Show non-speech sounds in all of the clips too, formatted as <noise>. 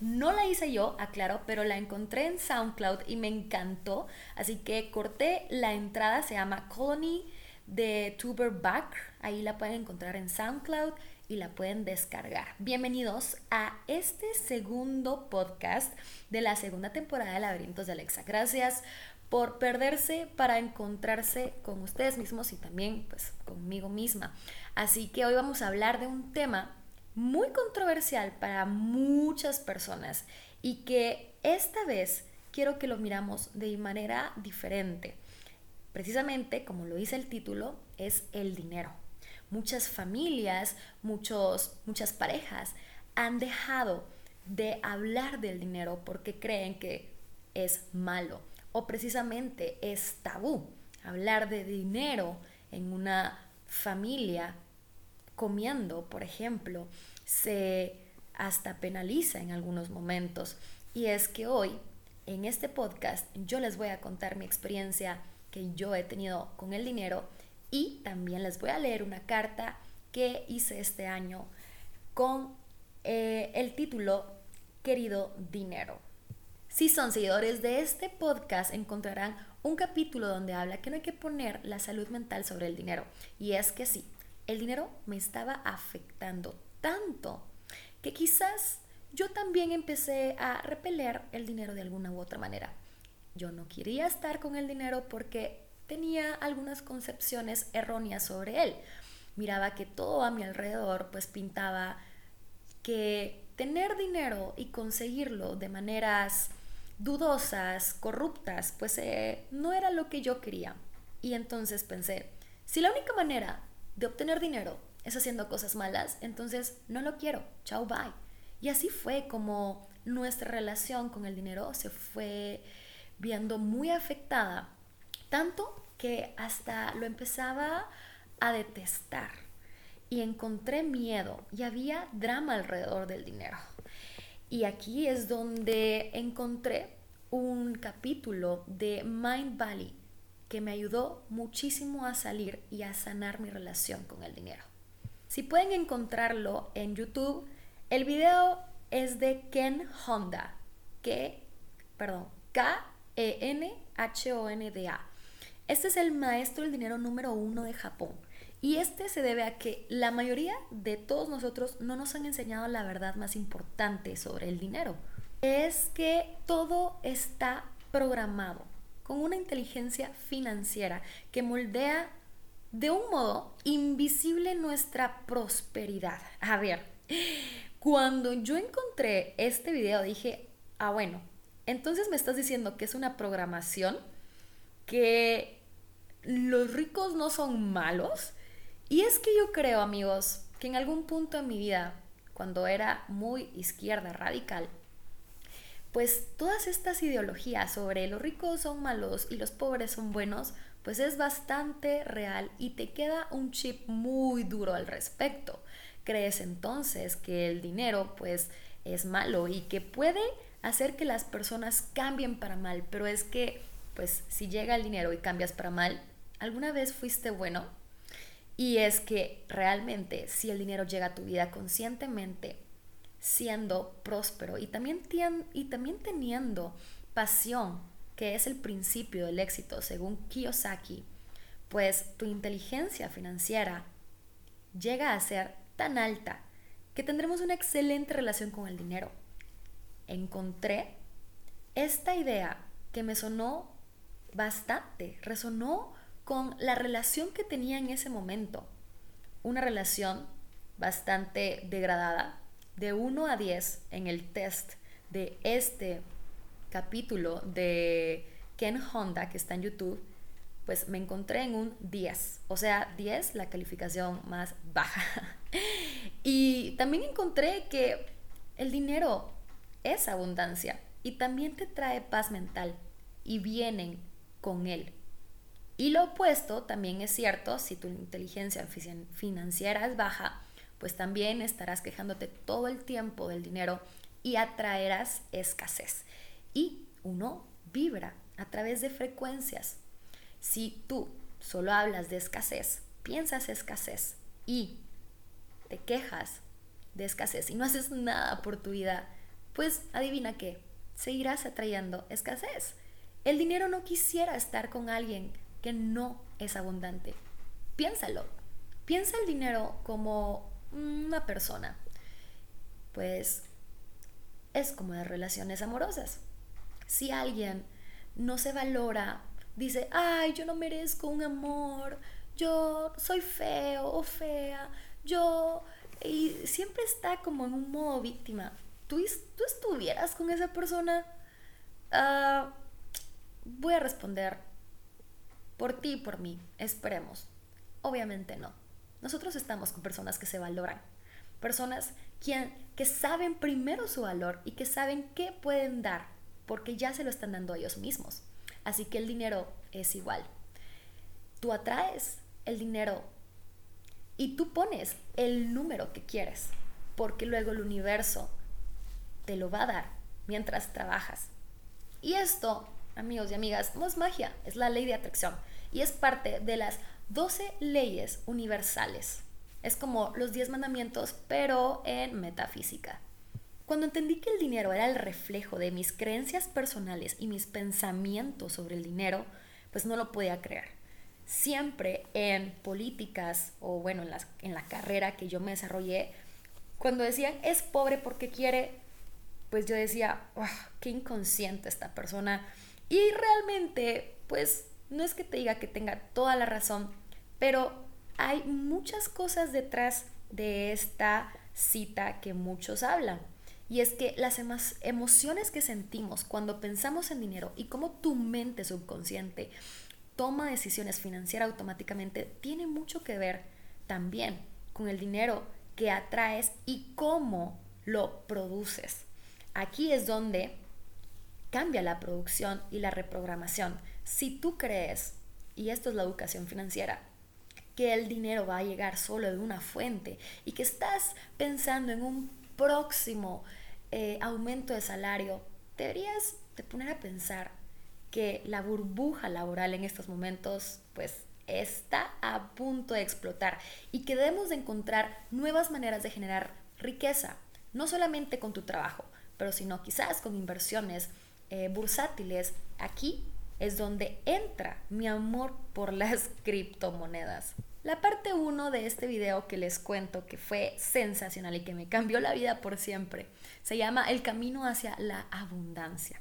No la hice yo, aclaro, pero la encontré en SoundCloud y me encantó. Así que corté la entrada, se llama Colony de Tuber Back. Ahí la pueden encontrar en SoundCloud y la pueden descargar. Bienvenidos a este segundo podcast de la segunda temporada de Laberintos de Alexa. Gracias por perderse para encontrarse con ustedes mismos y también pues conmigo misma. Así que hoy vamos a hablar de un tema muy controversial para muchas personas y que esta vez quiero que lo miramos de manera diferente. Precisamente, como lo dice el título, es el dinero. Muchas familias, muchos, muchas parejas han dejado de hablar del dinero porque creen que es malo o precisamente es tabú. Hablar de dinero en una familia comiendo, por ejemplo, se hasta penaliza en algunos momentos. Y es que hoy, en este podcast, yo les voy a contar mi experiencia que yo he tenido con el dinero y también les voy a leer una carta que hice este año con eh, el título Querido Dinero. Si son seguidores de este podcast, encontrarán un capítulo donde habla que no hay que poner la salud mental sobre el dinero. Y es que sí, el dinero me estaba afectando tanto que quizás yo también empecé a repeler el dinero de alguna u otra manera. Yo no quería estar con el dinero porque tenía algunas concepciones erróneas sobre él. Miraba que todo a mi alrededor pues pintaba que tener dinero y conseguirlo de maneras dudosas, corruptas, pues eh, no era lo que yo quería. Y entonces pensé, si la única manera de obtener dinero es haciendo cosas malas, entonces no lo quiero, chao, bye. Y así fue como nuestra relación con el dinero se fue viendo muy afectada, tanto que hasta lo empezaba a detestar y encontré miedo y había drama alrededor del dinero. Y aquí es donde encontré un capítulo de Mind Valley que me ayudó muchísimo a salir y a sanar mi relación con el dinero. Si pueden encontrarlo en YouTube, el video es de Ken Honda, que, perdón, K-E-N-H-O-N-D-A. Este es el maestro del dinero número uno de Japón. Y este se debe a que la mayoría de todos nosotros no nos han enseñado la verdad más importante sobre el dinero. Es que todo está programado con una inteligencia financiera que moldea de un modo invisible nuestra prosperidad. A ver, cuando yo encontré este video dije, ah bueno, entonces me estás diciendo que es una programación, que los ricos no son malos, y es que yo creo, amigos, que en algún punto en mi vida, cuando era muy izquierda radical, pues todas estas ideologías sobre los ricos son malos y los pobres son buenos, pues es bastante real y te queda un chip muy duro al respecto. Crees entonces que el dinero pues es malo y que puede hacer que las personas cambien para mal, pero es que pues si llega el dinero y cambias para mal, ¿alguna vez fuiste bueno? Y es que realmente si el dinero llega a tu vida conscientemente, siendo próspero y también, y también teniendo pasión, que es el principio del éxito según Kiyosaki, pues tu inteligencia financiera llega a ser tan alta que tendremos una excelente relación con el dinero. Encontré esta idea que me sonó bastante, resonó con la relación que tenía en ese momento. Una relación bastante degradada, de 1 a 10 en el test de este capítulo de Ken Honda que está en YouTube, pues me encontré en un 10, o sea, 10 la calificación más baja. <laughs> y también encontré que el dinero es abundancia y también te trae paz mental y vienen con él. Y lo opuesto también es cierto, si tu inteligencia financiera es baja, pues también estarás quejándote todo el tiempo del dinero y atraerás escasez. Y uno vibra a través de frecuencias. Si tú solo hablas de escasez, piensas escasez y te quejas de escasez y no haces nada por tu vida, pues adivina qué, seguirás atrayendo escasez. El dinero no quisiera estar con alguien que no es abundante. Piénsalo. Piensa el dinero como una persona. Pues es como de relaciones amorosas. Si alguien no se valora, dice, ay, yo no merezco un amor, yo soy feo o fea, yo... Y siempre está como en un modo víctima. ¿Tú, tú estuvieras con esa persona? Ah, voy a responder por ti y por mí. Esperemos. Obviamente no. Nosotros estamos con personas que se valoran. Personas quien, que saben primero su valor y que saben qué pueden dar porque ya se lo están dando a ellos mismos. Así que el dinero es igual. Tú atraes el dinero y tú pones el número que quieres, porque luego el universo te lo va a dar mientras trabajas. Y esto, amigos y amigas, no es magia, es la ley de atracción y es parte de las 12 leyes universales. Es como los 10 mandamientos, pero en metafísica. Cuando entendí que el dinero era el reflejo de mis creencias personales y mis pensamientos sobre el dinero, pues no lo podía creer siempre en políticas o bueno, en, en la carrera que yo me desarrollé, cuando decían es pobre porque quiere, pues yo decía, qué inconsciente esta persona. Y realmente, pues no es que te diga que tenga toda la razón, pero hay muchas cosas detrás de esta cita que muchos hablan. Y es que las emociones que sentimos cuando pensamos en dinero y cómo tu mente subconsciente toma decisiones financieras automáticamente tiene mucho que ver también con el dinero que atraes y cómo lo produces. Aquí es donde cambia la producción y la reprogramación. Si tú crees, y esto es la educación financiera, que el dinero va a llegar solo de una fuente y que estás pensando en un próximo eh, aumento de salario, deberías de poner a pensar que la burbuja laboral en estos momentos pues está a punto de explotar y que debemos de encontrar nuevas maneras de generar riqueza, no solamente con tu trabajo, pero sino quizás con inversiones eh, bursátiles. Aquí es donde entra mi amor por las <laughs> criptomonedas. La parte 1 de este video que les cuento que fue sensacional y que me cambió la vida por siempre se llama El camino hacia la abundancia.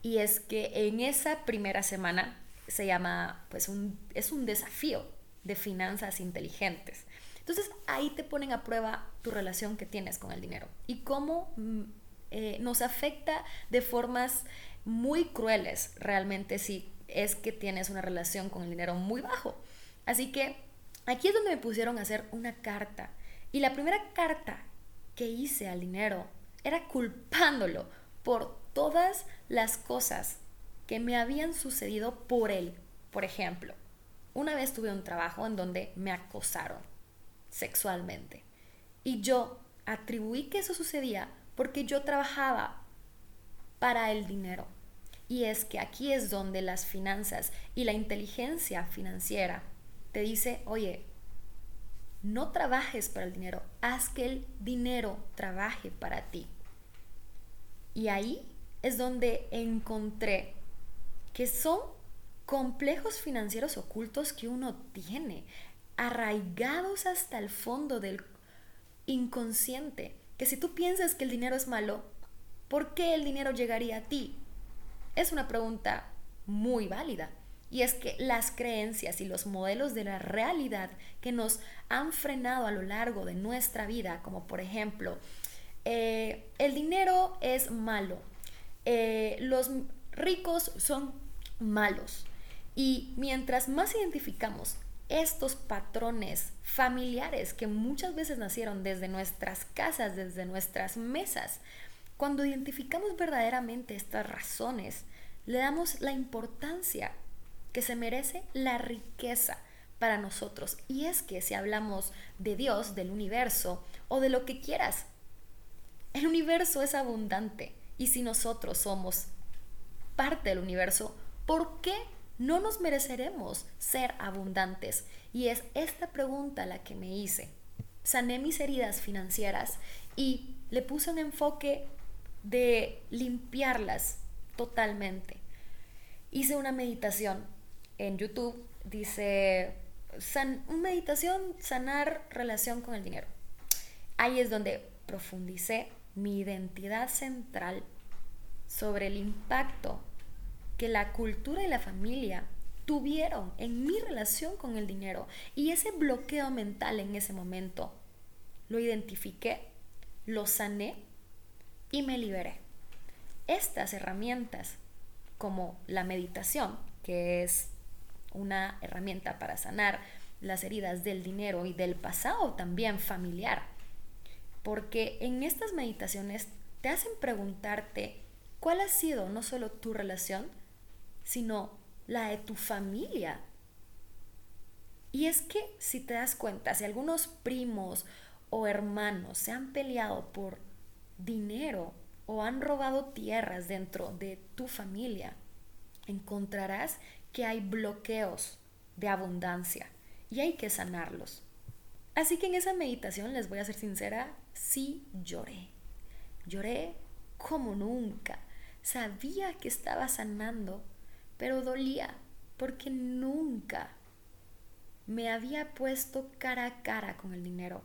Y es que en esa primera semana se llama, pues, un, es un desafío de finanzas inteligentes. Entonces ahí te ponen a prueba tu relación que tienes con el dinero y cómo mm, eh, nos afecta de formas muy crueles realmente si es que tienes una relación con el dinero muy bajo. Así que aquí es donde me pusieron a hacer una carta. Y la primera carta que hice al dinero era culpándolo por todas las cosas que me habían sucedido por él. Por ejemplo, una vez tuve un trabajo en donde me acosaron sexualmente y yo atribuí que eso sucedía porque yo trabajaba para el dinero. Y es que aquí es donde las finanzas y la inteligencia financiera te dice, oye, no trabajes para el dinero, haz que el dinero trabaje para ti. Y ahí es donde encontré que son complejos financieros ocultos que uno tiene, arraigados hasta el fondo del inconsciente, que si tú piensas que el dinero es malo, ¿por qué el dinero llegaría a ti? Es una pregunta muy válida. Y es que las creencias y los modelos de la realidad que nos han frenado a lo largo de nuestra vida, como por ejemplo, eh, el dinero es malo, eh, los ricos son malos. Y mientras más identificamos estos patrones familiares que muchas veces nacieron desde nuestras casas, desde nuestras mesas, cuando identificamos verdaderamente estas razones, le damos la importancia que se merece la riqueza para nosotros. Y es que si hablamos de Dios, del universo o de lo que quieras, el universo es abundante. Y si nosotros somos parte del universo, ¿por qué no nos mereceremos ser abundantes? Y es esta pregunta la que me hice. sané mis heridas financieras y le puse un enfoque de limpiarlas totalmente. Hice una meditación en YouTube, dice, san, meditación, sanar relación con el dinero. Ahí es donde profundicé mi identidad central sobre el impacto que la cultura y la familia tuvieron en mi relación con el dinero y ese bloqueo mental en ese momento. Lo identifiqué, lo sané y me liberé. Estas herramientas, como la meditación, que es una herramienta para sanar las heridas del dinero y del pasado también familiar, porque en estas meditaciones te hacen preguntarte cuál ha sido no solo tu relación, sino la de tu familia. Y es que si te das cuenta, si algunos primos o hermanos se han peleado por dinero o han robado tierras dentro de tu familia, encontrarás que hay bloqueos de abundancia y hay que sanarlos. Así que en esa meditación, les voy a ser sincera, sí lloré. Lloré como nunca. Sabía que estaba sanando pero dolía porque nunca me había puesto cara a cara con el dinero.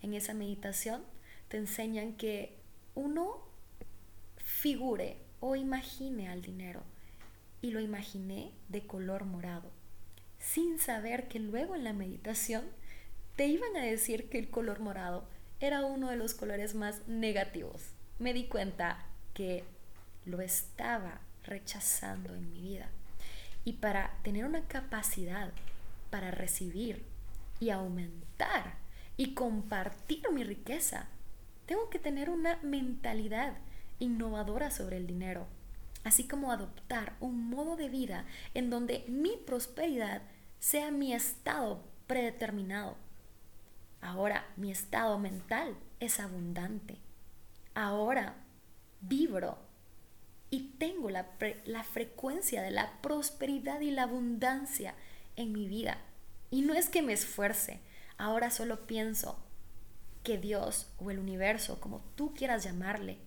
En esa meditación te enseñan que uno figure o imagine al dinero. Y lo imaginé de color morado, sin saber que luego en la meditación te iban a decir que el color morado era uno de los colores más negativos. Me di cuenta que lo estaba rechazando en mi vida. Y para tener una capacidad para recibir y aumentar y compartir mi riqueza, tengo que tener una mentalidad innovadora sobre el dinero, así como adoptar un modo de vida en donde mi prosperidad sea mi estado predeterminado. Ahora mi estado mental es abundante. Ahora vibro y tengo la, la frecuencia de la prosperidad y la abundancia en mi vida. Y no es que me esfuerce, ahora solo pienso que Dios o el universo, como tú quieras llamarle,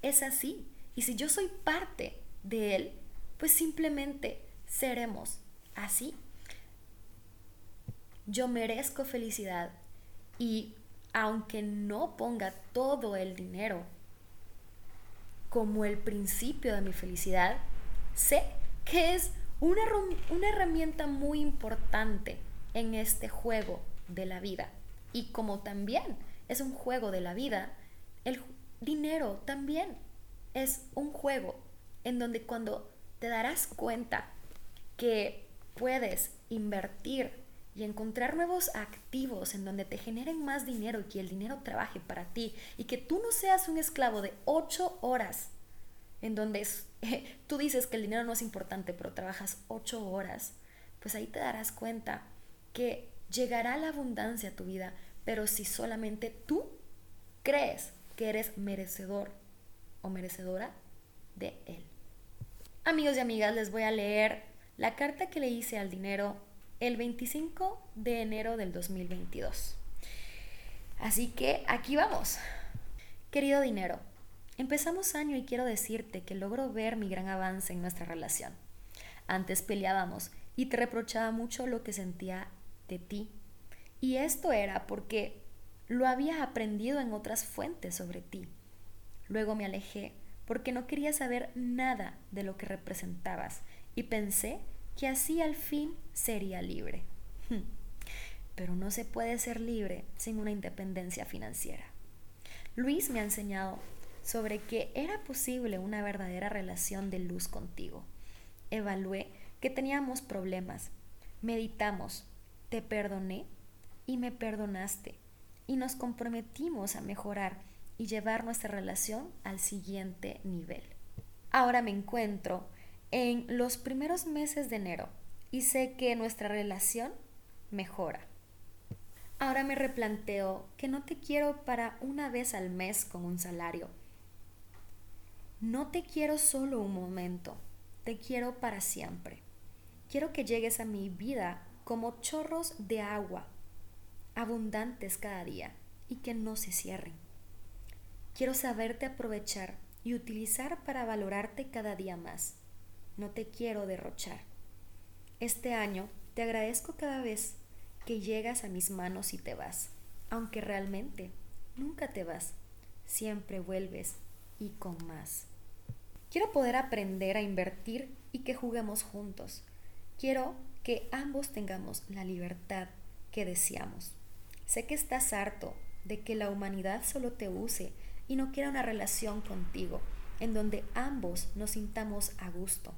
es así. Y si yo soy parte de Él, pues simplemente seremos así. Yo merezco felicidad y aunque no ponga todo el dinero como el principio de mi felicidad, sé que es una, una herramienta muy importante en este juego de la vida. Y como también es un juego de la vida, el dinero también es un juego en donde cuando te darás cuenta que puedes invertir y encontrar nuevos activos en donde te generen más dinero y que el dinero trabaje para ti y que tú no seas un esclavo de ocho horas en donde <laughs> tú dices que el dinero no es importante pero trabajas ocho horas, pues ahí te darás cuenta que llegará la abundancia a tu vida, pero si solamente tú crees que eres merecedor o merecedora de él. Amigos y amigas, les voy a leer la carta que le hice al dinero el 25 de enero del 2022. Así que aquí vamos. Querido dinero, empezamos año y quiero decirte que logro ver mi gran avance en nuestra relación. Antes peleábamos y te reprochaba mucho lo que sentía de ti. Y esto era porque lo había aprendido en otras fuentes sobre ti. Luego me alejé porque no quería saber nada de lo que representabas y pensé que así al fin sería libre. Hmm. Pero no se puede ser libre sin una independencia financiera. Luis me ha enseñado sobre que era posible una verdadera relación de luz contigo. Evalué que teníamos problemas, meditamos, te perdoné y me perdonaste y nos comprometimos a mejorar y llevar nuestra relación al siguiente nivel. Ahora me encuentro en los primeros meses de enero y sé que nuestra relación mejora. Ahora me replanteo que no te quiero para una vez al mes con un salario. No te quiero solo un momento, te quiero para siempre. Quiero que llegues a mi vida como chorros de agua, abundantes cada día, y que no se cierren. Quiero saberte aprovechar y utilizar para valorarte cada día más. No te quiero derrochar. Este año te agradezco cada vez que llegas a mis manos y te vas, aunque realmente nunca te vas, siempre vuelves y con más. Quiero poder aprender a invertir y que juguemos juntos. Quiero que ambos tengamos la libertad que deseamos. Sé que estás harto de que la humanidad solo te use y no quiera una relación contigo, en donde ambos nos sintamos a gusto.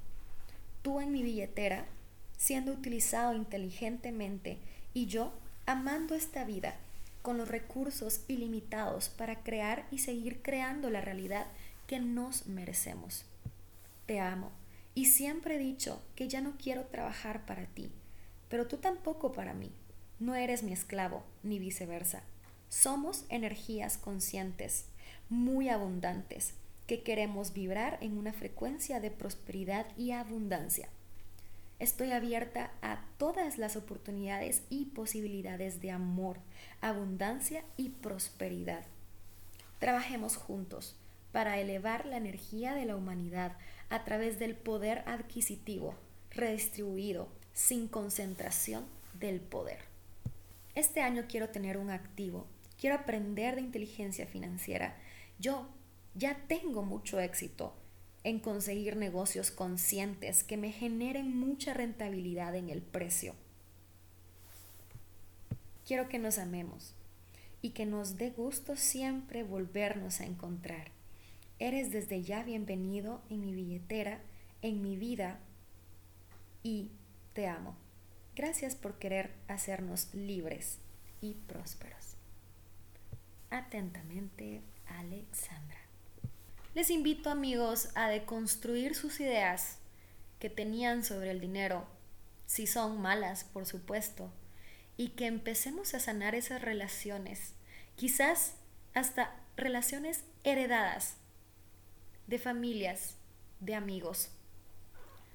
Tú en mi billetera, siendo utilizado inteligentemente, y yo amando esta vida con los recursos ilimitados para crear y seguir creando la realidad que nos merecemos. Te amo y siempre he dicho que ya no quiero trabajar para ti, pero tú tampoco para mí. No eres mi esclavo, ni viceversa. Somos energías conscientes, muy abundantes, que queremos vibrar en una frecuencia de prosperidad y abundancia. Estoy abierta a todas las oportunidades y posibilidades de amor, abundancia y prosperidad. Trabajemos juntos para elevar la energía de la humanidad a través del poder adquisitivo redistribuido sin concentración del poder. Este año quiero tener un activo, quiero aprender de inteligencia financiera. Yo ya tengo mucho éxito en conseguir negocios conscientes que me generen mucha rentabilidad en el precio. Quiero que nos amemos y que nos dé gusto siempre volvernos a encontrar. Eres desde ya bienvenido en mi billetera, en mi vida y te amo. Gracias por querer hacernos libres y prósperos. Atentamente, Alexandra. Les invito amigos a deconstruir sus ideas que tenían sobre el dinero, si son malas, por supuesto, y que empecemos a sanar esas relaciones, quizás hasta relaciones heredadas de familias, de amigos.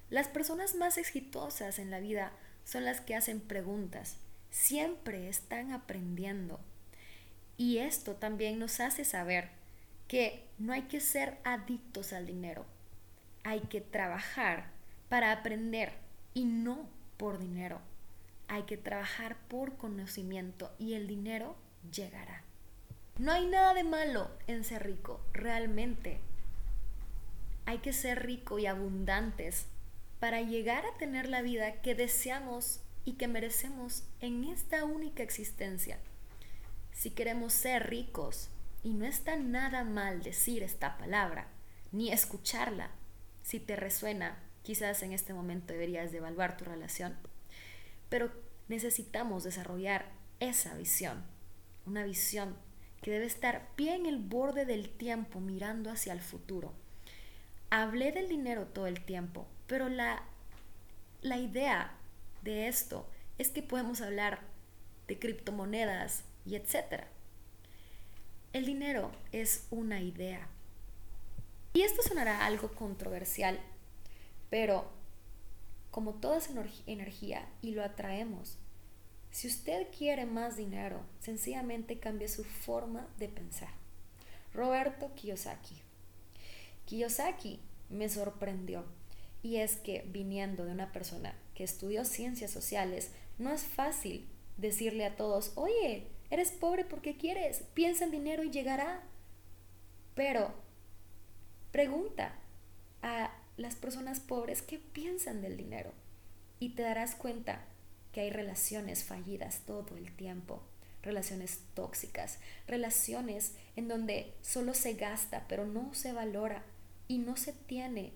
Las personas más exitosas en la vida son las que hacen preguntas, siempre están aprendiendo. Y esto también nos hace saber que no hay que ser adictos al dinero, hay que trabajar para aprender y no por dinero. Hay que trabajar por conocimiento y el dinero llegará. No hay nada de malo en ser rico, realmente hay que ser rico y abundantes para llegar a tener la vida que deseamos y que merecemos en esta única existencia. Si queremos ser ricos, y no está nada mal decir esta palabra, ni escucharla, si te resuena, quizás en este momento deberías devaluar tu relación, pero necesitamos desarrollar esa visión, una visión que debe estar bien en el borde del tiempo mirando hacia el futuro. Hablé del dinero todo el tiempo, pero la, la idea de esto es que podemos hablar de criptomonedas y etcétera. El dinero es una idea. Y esto sonará algo controversial, pero como todo es energía y lo atraemos, si usted quiere más dinero, sencillamente cambie su forma de pensar. Roberto Kiyosaki. Kiyosaki me sorprendió. Y es que viniendo de una persona que estudió ciencias sociales, no es fácil decirle a todos, oye, eres pobre porque quieres, piensa en dinero y llegará. Pero pregunta a las personas pobres qué piensan del dinero y te darás cuenta que hay relaciones fallidas todo el tiempo, relaciones tóxicas, relaciones en donde solo se gasta pero no se valora y no se tiene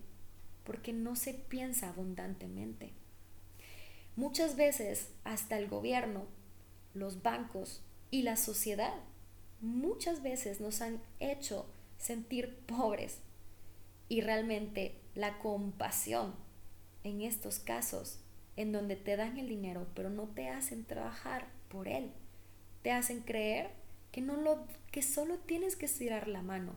porque no se piensa abundantemente. Muchas veces hasta el gobierno, los bancos y la sociedad muchas veces nos han hecho sentir pobres y realmente la compasión en estos casos en donde te dan el dinero pero no te hacen trabajar por él, te hacen creer que no lo que solo tienes que estirar la mano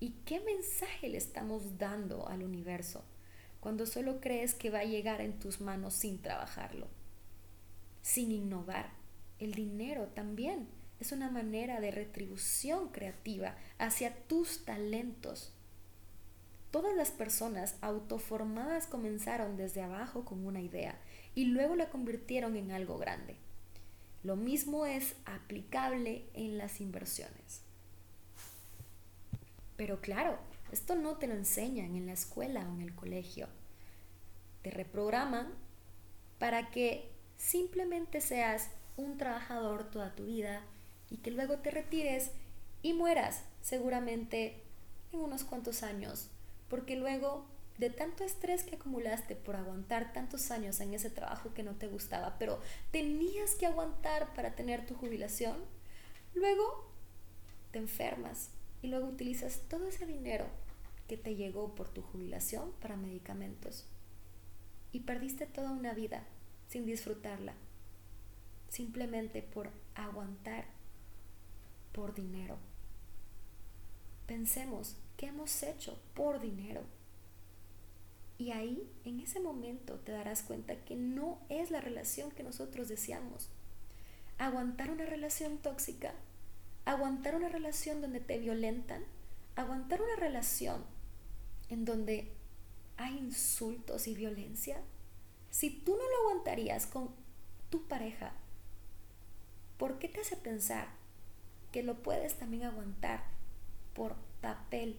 ¿Y qué mensaje le estamos dando al universo cuando solo crees que va a llegar en tus manos sin trabajarlo? Sin innovar. El dinero también es una manera de retribución creativa hacia tus talentos. Todas las personas autoformadas comenzaron desde abajo con una idea y luego la convirtieron en algo grande. Lo mismo es aplicable en las inversiones. Pero claro, esto no te lo enseñan en la escuela o en el colegio. Te reprograman para que simplemente seas un trabajador toda tu vida y que luego te retires y mueras seguramente en unos cuantos años, porque luego de tanto estrés que acumulaste por aguantar tantos años en ese trabajo que no te gustaba, pero tenías que aguantar para tener tu jubilación, luego te enfermas y luego utilizas todo ese dinero que te llegó por tu jubilación para medicamentos y perdiste toda una vida sin disfrutarla, simplemente por aguantar por dinero. Pensemos, ¿qué hemos hecho por dinero? Y ahí, en ese momento, te darás cuenta que no es la relación que nosotros deseamos. Aguantar una relación tóxica, aguantar una relación donde te violentan, aguantar una relación en donde hay insultos y violencia. Si tú no lo aguantarías con tu pareja, ¿por qué te hace pensar que lo puedes también aguantar por papel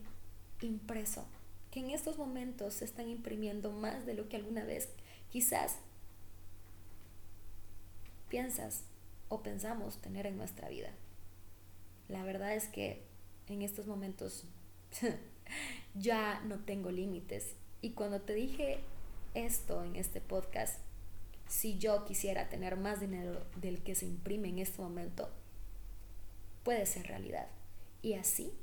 impreso? que en estos momentos se están imprimiendo más de lo que alguna vez quizás piensas o pensamos tener en nuestra vida. La verdad es que en estos momentos <laughs> ya no tengo límites. Y cuando te dije esto en este podcast, si yo quisiera tener más dinero del que se imprime en este momento, puede ser realidad. Y así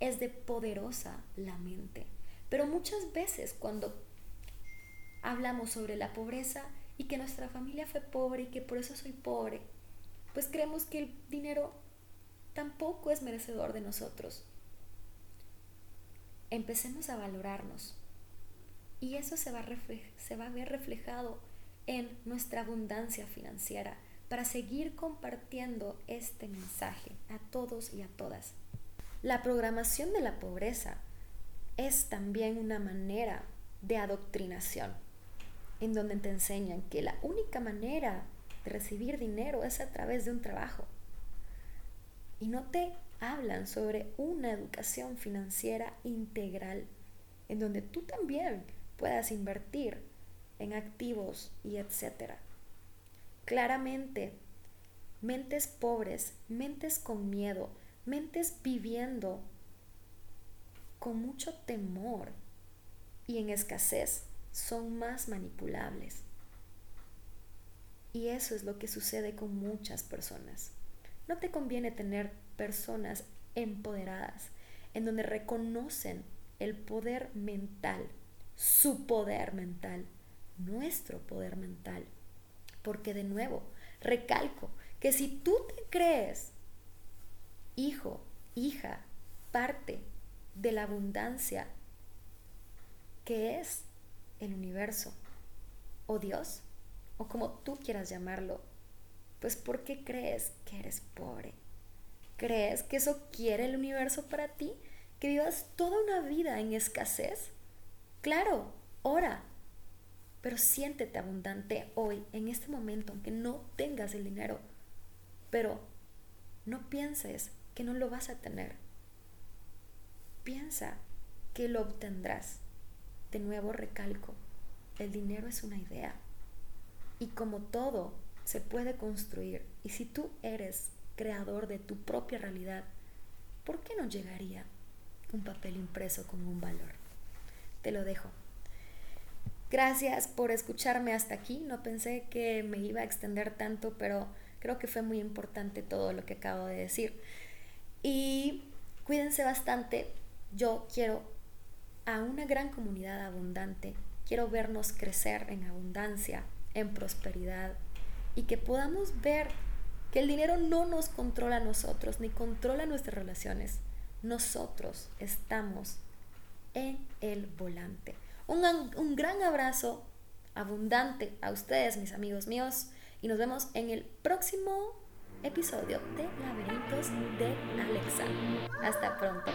es de poderosa la mente. Pero muchas veces cuando hablamos sobre la pobreza y que nuestra familia fue pobre y que por eso soy pobre, pues creemos que el dinero tampoco es merecedor de nosotros. Empecemos a valorarnos y eso se va, a se va a ver reflejado en nuestra abundancia financiera para seguir compartiendo este mensaje a todos y a todas. La programación de la pobreza es también una manera de adoctrinación, en donde te enseñan que la única manera de recibir dinero es a través de un trabajo. Y no te hablan sobre una educación financiera integral, en donde tú también puedas invertir en activos y etcétera. Claramente, mentes pobres, mentes con miedo, mentes viviendo con mucho temor y en escasez son más manipulables. Y eso es lo que sucede con muchas personas. No te conviene tener personas empoderadas en donde reconocen el poder mental, su poder mental, nuestro poder mental. Porque de nuevo, recalco que si tú te crees hijo, hija, parte de la abundancia que es el universo o Dios o como tú quieras llamarlo, pues ¿por qué crees que eres pobre? ¿Crees que eso quiere el universo para ti? ¿Que vivas toda una vida en escasez? Claro, ora, pero siéntete abundante hoy, en este momento, aunque no tengas el dinero. Pero no pienses que no lo vas a tener Piensa que lo obtendrás. De nuevo recalco, el dinero es una idea. Y como todo, se puede construir. Y si tú eres creador de tu propia realidad, ¿por qué no llegaría un papel impreso con un valor? Te lo dejo. Gracias por escucharme hasta aquí. No pensé que me iba a extender tanto, pero creo que fue muy importante todo lo que acabo de decir. Y cuídense bastante yo quiero a una gran comunidad abundante, quiero vernos crecer en abundancia, en prosperidad y que podamos ver que el dinero no nos controla a nosotros ni controla nuestras relaciones. Nosotros estamos en el volante. Un, gran abrazo abundante a ustedes, mis amigos míos, y nos vemos en el próximo episodio de Laberintos de Alexa. Hasta pronto.